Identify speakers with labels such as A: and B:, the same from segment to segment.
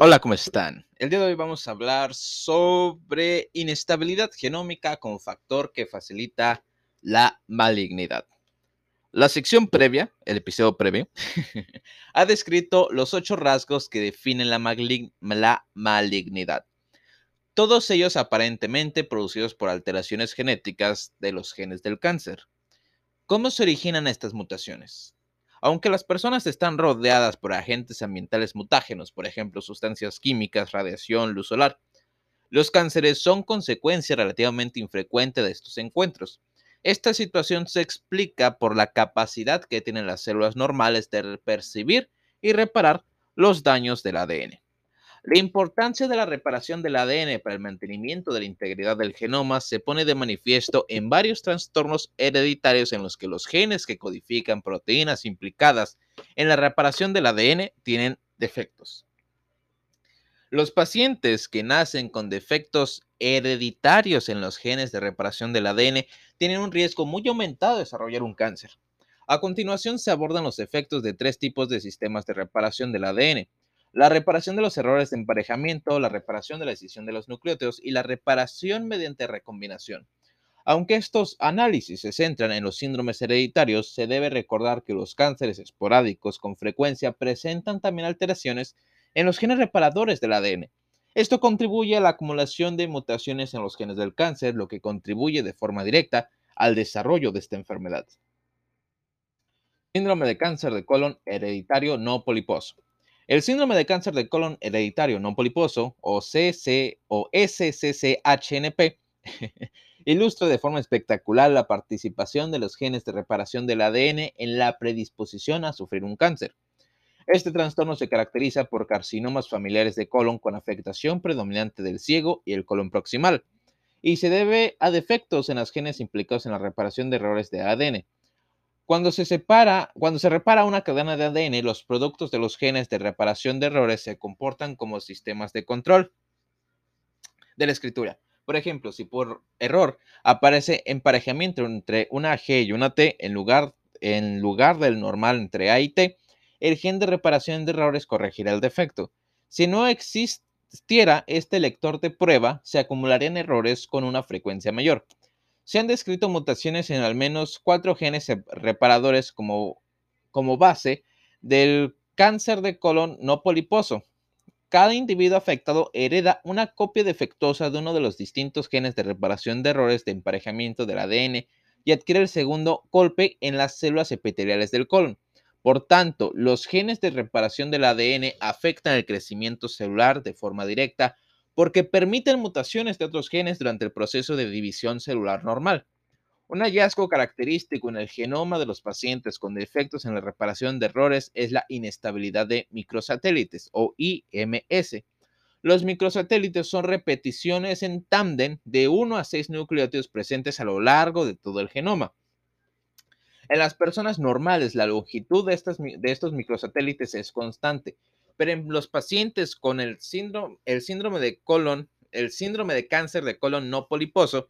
A: Hola, ¿cómo están? El día de hoy vamos a hablar sobre inestabilidad genómica como factor que facilita la malignidad. La sección previa, el episodio previo, ha descrito los ocho rasgos que definen la, la, malignidad. Todos ellos aparentemente producidos por alteraciones genéticas de los genes del cáncer. ¿Cómo se originan estas mutaciones? Aunque las personas están rodeadas por agentes ambientales mutágenos, por ejemplo, sustancias químicas, radiación, luz solar, los cánceres son consecuencia relativamente infrecuente de estos encuentros. Esta situación se explica por la capacidad que tienen las células normales de percibir y reparar los daños del ADN. La importancia de la reparación del ADN para el mantenimiento de la integridad del genoma se pone de manifiesto en varios trastornos hereditarios en los que los genes que codifican proteínas implicadas en la reparación del ADN tienen defectos. Los pacientes que nacen con defectos hereditarios en los genes de reparación del ADN tienen un riesgo muy aumentado de desarrollar un cáncer. A continuación se abordan los efectos de tres tipos de sistemas de reparación del ADN la reparación de los errores de emparejamiento, la reparación de la decisión de los nucleótidos y la reparación mediante recombinación. Aunque estos análisis se centran en los síndromes hereditarios, se debe recordar que los cánceres esporádicos con frecuencia presentan también alteraciones en los genes reparadores del ADN. Esto contribuye a la acumulación de mutaciones en los genes del cáncer, lo que contribuye de forma directa al desarrollo de esta enfermedad. Síndrome de cáncer de colon hereditario no poliposo. El síndrome de cáncer de colon hereditario no poliposo, o CC o SCCHNP, ilustra de forma espectacular la participación de los genes de reparación del ADN en la predisposición a sufrir un cáncer. Este trastorno se caracteriza por carcinomas familiares de colon con afectación predominante del ciego y el colon proximal, y se debe a defectos en los genes implicados en la reparación de errores de ADN. Cuando se separa, cuando se repara una cadena de ADN, los productos de los genes de reparación de errores se comportan como sistemas de control de la escritura. Por ejemplo, si por error aparece emparejamiento entre una G y una T en lugar, en lugar del normal entre A y T, el gen de reparación de errores corregirá el defecto. Si no existiera este lector de prueba, se acumularían errores con una frecuencia mayor. Se han descrito mutaciones en al menos cuatro genes reparadores como, base del cáncer de colon no poliposo. Cada individuo afectado hereda una copia defectuosa de uno de los distintos genes de reparación de errores de emparejamiento del ADN y adquiere el segundo golpe en las células epiteliales del colon. Por tanto, los genes de reparación del ADN afectan el crecimiento celular de forma directa, porque permiten mutaciones de otros genes durante el proceso de división celular normal. Un hallazgo característico en el genoma de los pacientes con defectos en la reparación de errores es la inestabilidad de microsatélites o IMS. Los microsatélites son repeticiones en tándem de 1 a 6 nucleótidos presentes a lo largo de todo el genoma. En las personas normales, la longitud de, de estos microsatélites es constante, pero en los pacientes con el síndrome, de colon, el síndrome de cáncer de colon no poliposo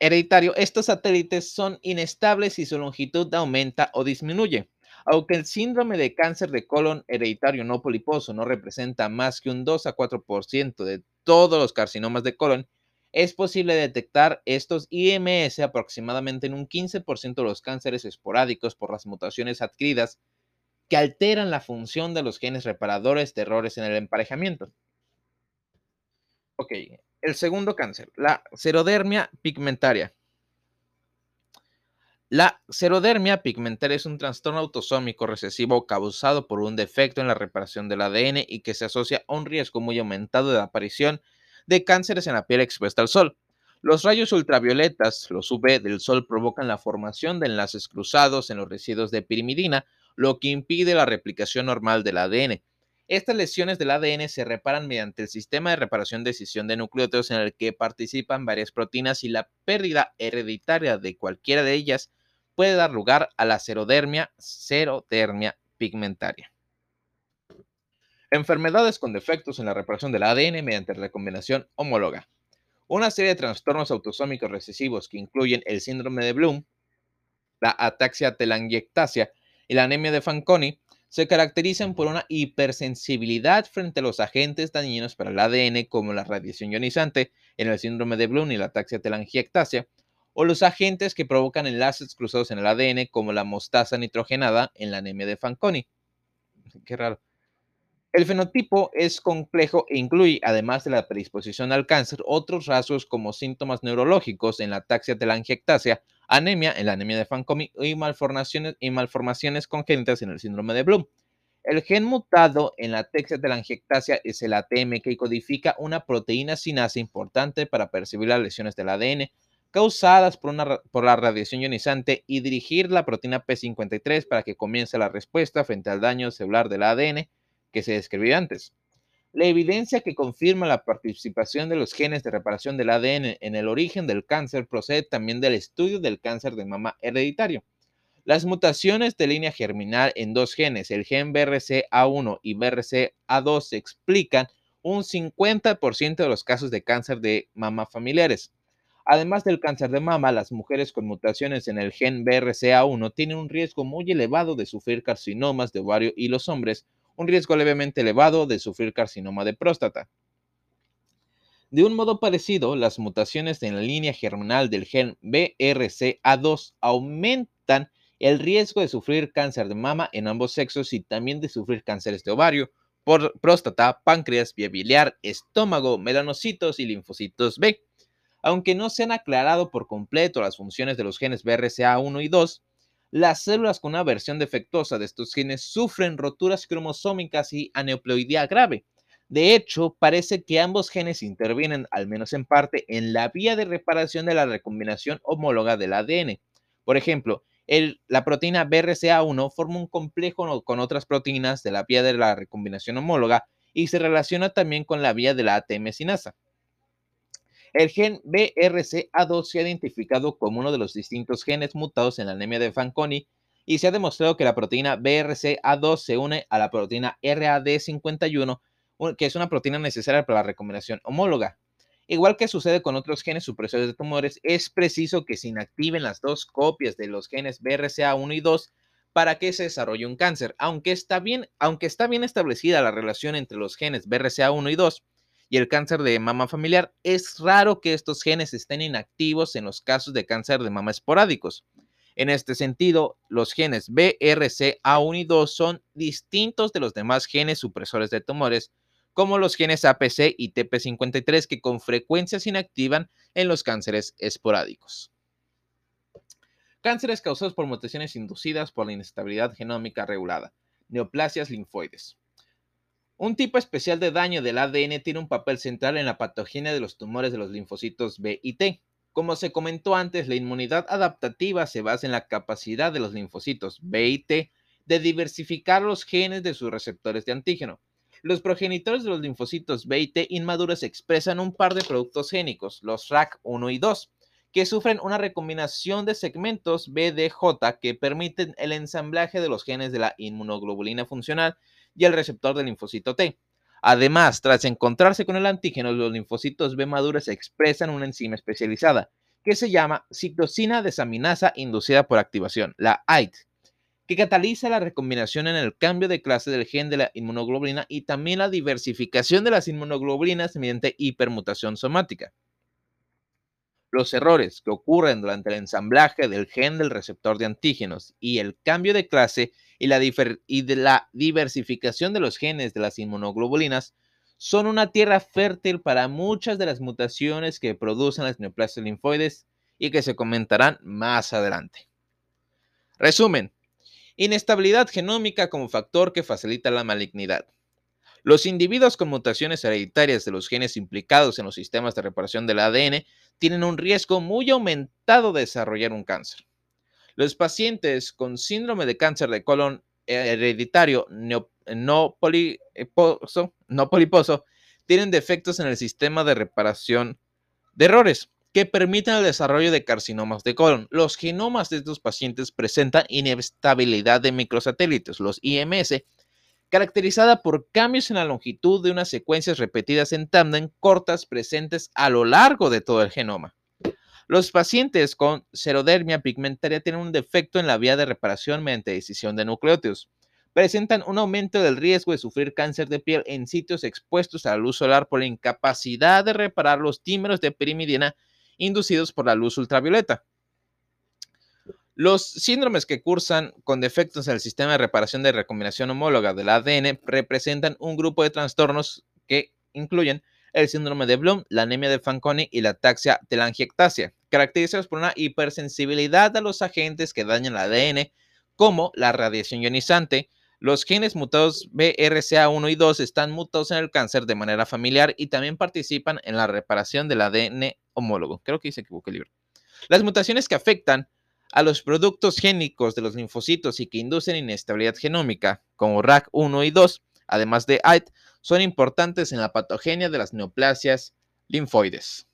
A: hereditario, estos satélites son inestables y su longitud aumenta o disminuye. Aunque el síndrome de cáncer de colon hereditario no poliposo no representa más que un 2 a 4% de todos los carcinomas de colon, es posible detectar estos IMS aproximadamente en un 15% de los cánceres esporádicos por las mutaciones adquiridas que alteran la función de los genes reparadores de errores en el emparejamiento. Ok, el segundo cáncer, la serodermia pigmentaria. La serodermia pigmentaria es un trastorno autosómico recesivo causado por un defecto en la reparación del ADN y que se asocia a un riesgo muy aumentado de aparición de cánceres en la piel expuesta al sol. Los rayos ultravioletas, los UV del sol, provocan la formación de enlaces cruzados en los residuos de pirimidina, lo que impide la replicación normal del ADN. Estas lesiones del ADN se reparan mediante el sistema de reparación de escisión de nucleótidos en el que participan varias proteínas y la pérdida hereditaria de cualquiera de ellas puede dar lugar a la serodermia, serodermia pigmentaria. Enfermedades con defectos en la reparación del ADN mediante recombinación homóloga. Una serie de trastornos autosómicos recesivos que incluyen el síndrome de Bloom, la ataxia telangiectasia y la anemia de Fanconi se caracterizan por una hipersensibilidad frente a los agentes dañinos para el ADN como la radiación ionizante en el síndrome de Bloom y la ataxia telangiectasia, o los agentes que provocan enlaces cruzados en el ADN como la mostaza nitrogenada en la anemia de Fanconi. Qué raro. El fenotipo es complejo e incluye, además de la predisposición al cáncer, otros rasgos como síntomas neurológicos en la ataxia telangiectasia, anemia en la anemia de Fanconi y malformaciones, y malformaciones congénitas en el síndrome de Bloom. El gen mutado en la telangiectasia es el ATM que codifica una proteína sinasa importante para percibir las lesiones del ADN causadas por, una, por la radiación ionizante y dirigir la proteína P53 para que comience la respuesta frente al daño celular del ADN que se describió antes. La evidencia que confirma la participación de los genes de reparación del ADN en el origen del cáncer procede también del estudio del cáncer de mama hereditario. Las mutaciones de línea germinal en dos genes, el gen BRCA1 y BRCA2, explican un 50% de los casos de cáncer de mama familiares. Además del cáncer de mama, las mujeres con mutaciones en el gen BRCA1 tienen un riesgo muy elevado de sufrir carcinomas de ovario y los hombres un riesgo levemente elevado de sufrir carcinoma de próstata. De un modo parecido, las mutaciones en la línea germinal del gen BRCA2 aumentan el riesgo de sufrir cáncer de mama en ambos sexos y también de sufrir cánceres de ovario, próstata, páncreas, vía biliar, estómago, melanocitos y linfocitos B. Aunque no se han aclarado por completo las funciones de los genes BRCA1 y 2, las células con una versión defectuosa de estos genes sufren roturas cromosómicas y aneuploidía grave. De hecho, parece que ambos genes intervienen, al menos en parte, en la vía de reparación de la recombinación homóloga del ADN. Por ejemplo, la proteína BRCA1 forma un complejo con otras proteínas de la vía de la recombinación homóloga y se relaciona también con la vía de la ATM sinasa. El gen BRCA2 se ha identificado como uno de los distintos genes mutados en la anemia de Fanconi y se ha demostrado que la proteína BRCA2 se une a la proteína RAD51, que es una proteína necesaria para la recombinación homóloga. Igual que sucede con otros genes supresores de tumores, es preciso que se inactiven las dos copias de los genes BRCA1 y 2 para que se desarrolle un cáncer. Aunque está bien, aunque está bien establecida la relación entre los genes BRCA1 y 2, y el cáncer de mama familiar, es raro que estos genes estén inactivos en los casos de cáncer de mama esporádicos. En este sentido, los genes BRCA1 y 2 son distintos de los demás genes supresores de tumores, como los genes APC y TP53 que con frecuencia se inactivan en los cánceres esporádicos. Cánceres causados por mutaciones inducidas por la inestabilidad genómica regulada. Neoplasias linfoides. Un tipo especial de daño del ADN tiene un papel central en la patogenia de los tumores de los linfocitos B y T. Como se comentó antes, la inmunidad adaptativa se basa en la capacidad de los linfocitos B y T de diversificar los genes de sus receptores de antígeno. Los progenitores de los linfocitos B y T inmaduros expresan un par de productos génicos, los RAC1 y 2, que sufren una recombinación de segmentos BDJ que permiten el ensamblaje de los genes de la inmunoglobulina funcional y el receptor del linfocito T. Además, tras encontrarse con el antígeno, los linfocitos B maduros expresan una enzima especializada que se llama citosina desaminasa inducida por activación, la AIT, que cataliza la recombinación en el cambio de clase del gen de la inmunoglobulina y también la diversificación de las inmunoglobulinas mediante hipermutación somática. Los errores que ocurren durante el ensamblaje del gen del receptor de antígenos y el cambio de clase y la, de la diversificación de los genes de las inmunoglobulinas son una tierra fértil para muchas de las mutaciones que producen las neoplasias linfoides y que se comentarán más adelante. Resumen, inestabilidad genómica como factor que facilita la malignidad. Los individuos con mutaciones hereditarias de los genes implicados en los sistemas de reparación del ADN tienen un riesgo muy aumentado de desarrollar un cáncer. Los pacientes con síndrome de cáncer de colon hereditario no, poliposo, tienen defectos en el sistema de reparación de errores que permiten el desarrollo de carcinomas de colon. Los genomas de estos pacientes presentan inestabilidad de microsatélites, los IMS, caracterizada por cambios en la longitud de unas secuencias repetidas en tándem cortas presentes a lo largo de todo el genoma. Los pacientes con serodermia pigmentaria tienen un defecto en la vía de reparación mediante decisión de nucleótidos, presentan un aumento del riesgo de sufrir cáncer de piel en sitios expuestos a la luz solar por la incapacidad de reparar los dímeros de pirimidina inducidos por la luz ultravioleta. Los síndromes que cursan con defectos en el sistema de reparación de recombinación homóloga del ADN representan un grupo de trastornos que incluyen el síndrome de Bloom, la anemia de Fanconi y la ataxia telangiectasia, caracterizados por una hipersensibilidad a los agentes que dañan el ADN, como la radiación ionizante. Los genes mutados BRCA1 y 2 están mutados en el cáncer de manera familiar y también participan en la reparación del ADN homólogo. Creo que se equivoqué el libro. Las mutaciones que afectan a los productos génicos de los linfocitos y que inducen inestabilidad genómica, como RAC1 y 2, además de AIT, son importantes en la patogenia de las neoplasias linfoides.